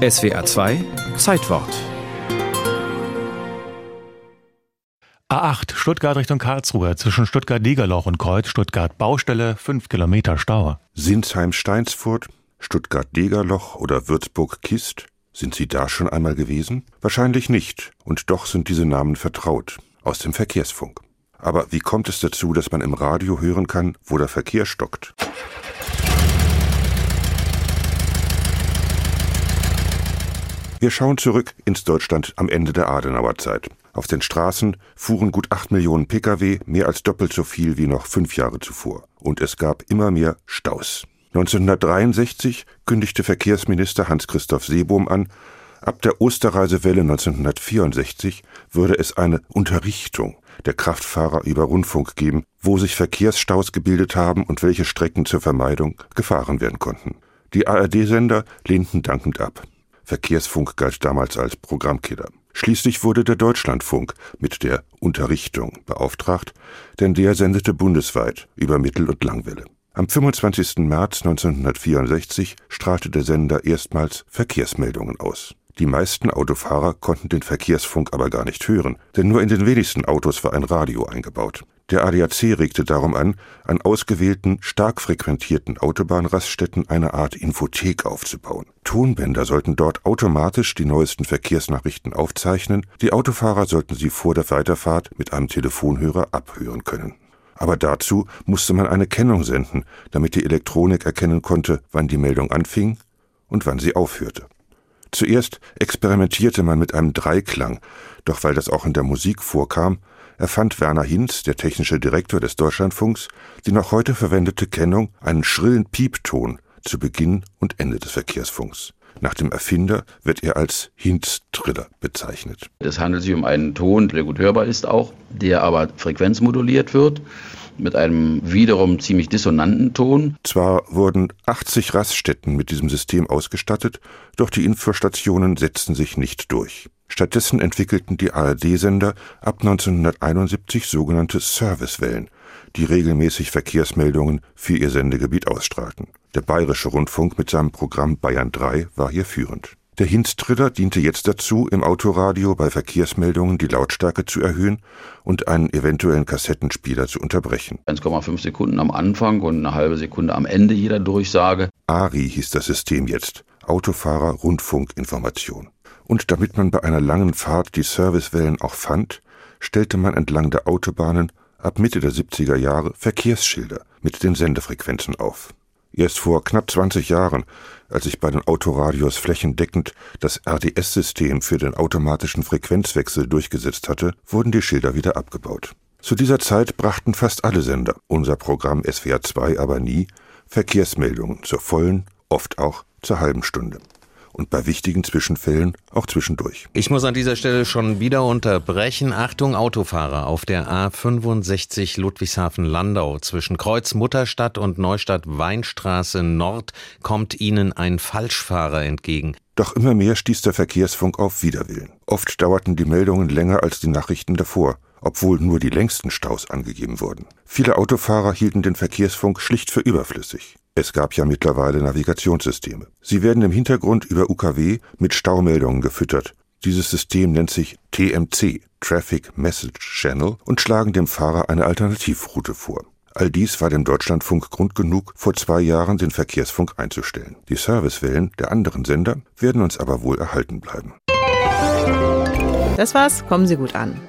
SWR 2 Zeitwort A8 Stuttgart Richtung Karlsruhe zwischen Stuttgart-Degerloch und Kreuz Stuttgart Baustelle 5 Kilometer Stau. Sinsheim-Steinsfurt, Stuttgart-Degerloch oder Würzburg-Kist? Sind Sie da schon einmal gewesen? Wahrscheinlich nicht, und doch sind diese Namen vertraut, aus dem Verkehrsfunk. Aber wie kommt es dazu, dass man im Radio hören kann, wo der Verkehr stockt? Wir schauen zurück ins Deutschland am Ende der Adenauerzeit. Auf den Straßen fuhren gut acht Millionen Pkw, mehr als doppelt so viel wie noch fünf Jahre zuvor. Und es gab immer mehr Staus. 1963 kündigte Verkehrsminister Hans-Christoph Seebohm an, ab der Osterreisewelle 1964 würde es eine Unterrichtung der Kraftfahrer über Rundfunk geben, wo sich Verkehrsstaus gebildet haben und welche Strecken zur Vermeidung gefahren werden konnten. Die ARD-Sender lehnten dankend ab. Verkehrsfunk galt damals als Programmkiller. Schließlich wurde der Deutschlandfunk mit der Unterrichtung beauftragt, denn der sendete bundesweit über Mittel- und Langwelle. Am 25. März 1964 strahlte der Sender erstmals Verkehrsmeldungen aus. Die meisten Autofahrer konnten den Verkehrsfunk aber gar nicht hören, denn nur in den wenigsten Autos war ein Radio eingebaut. Der ADAC regte darum an, an ausgewählten, stark frequentierten Autobahnraststätten eine Art Infothek aufzubauen. Tonbänder sollten dort automatisch die neuesten Verkehrsnachrichten aufzeichnen, die Autofahrer sollten sie vor der Weiterfahrt mit einem Telefonhörer abhören können. Aber dazu musste man eine Kennung senden, damit die Elektronik erkennen konnte, wann die Meldung anfing und wann sie aufhörte. Zuerst experimentierte man mit einem Dreiklang, doch weil das auch in der Musik vorkam, erfand Werner Hinz, der technische Direktor des Deutschlandfunks, die noch heute verwendete Kennung, einen schrillen Piepton zu Beginn und Ende des Verkehrsfunks. Nach dem Erfinder wird er als Hinz-Triller bezeichnet. Es handelt sich um einen Ton, der gut hörbar ist auch, der aber frequenzmoduliert wird mit einem wiederum ziemlich dissonanten Ton. Zwar wurden 80 Raststätten mit diesem System ausgestattet, doch die Infostationen setzten sich nicht durch. Stattdessen entwickelten die ARD-Sender ab 1971 sogenannte Servicewellen, die regelmäßig Verkehrsmeldungen für ihr Sendegebiet ausstrahlten. Der Bayerische Rundfunk mit seinem Programm Bayern 3 war hier führend. Der Hinz-Triller diente jetzt dazu, im Autoradio bei Verkehrsmeldungen die Lautstärke zu erhöhen und einen eventuellen Kassettenspieler zu unterbrechen. 1,5 Sekunden am Anfang und eine halbe Sekunde am Ende jeder Durchsage. ARI hieß das System jetzt, Autofahrer Rundfunkinformation. Und damit man bei einer langen Fahrt die Servicewellen auch fand, stellte man entlang der Autobahnen ab Mitte der 70er Jahre Verkehrsschilder mit den Sendefrequenzen auf. Erst vor knapp 20 Jahren, als sich bei den Autoradios flächendeckend das RDS-System für den automatischen Frequenzwechsel durchgesetzt hatte, wurden die Schilder wieder abgebaut. Zu dieser Zeit brachten fast alle Sender, unser Programm SWR 2 aber nie, Verkehrsmeldungen zur vollen, oft auch zur halben Stunde und bei wichtigen Zwischenfällen auch zwischendurch. Ich muss an dieser Stelle schon wieder unterbrechen. Achtung Autofahrer auf der A65 Ludwigshafen-Landau zwischen Kreuz Mutterstadt und Neustadt Weinstraße Nord kommt Ihnen ein Falschfahrer entgegen. Doch immer mehr stieß der Verkehrsfunk auf Widerwillen. Oft dauerten die Meldungen länger als die Nachrichten davor obwohl nur die längsten Staus angegeben wurden. Viele Autofahrer hielten den Verkehrsfunk schlicht für überflüssig. Es gab ja mittlerweile Navigationssysteme. Sie werden im Hintergrund über UKW mit Staumeldungen gefüttert. Dieses System nennt sich TMC, Traffic Message Channel, und schlagen dem Fahrer eine Alternativroute vor. All dies war dem Deutschlandfunk Grund genug, vor zwei Jahren den Verkehrsfunk einzustellen. Die Servicewellen der anderen Sender werden uns aber wohl erhalten bleiben. Das war's, kommen Sie gut an.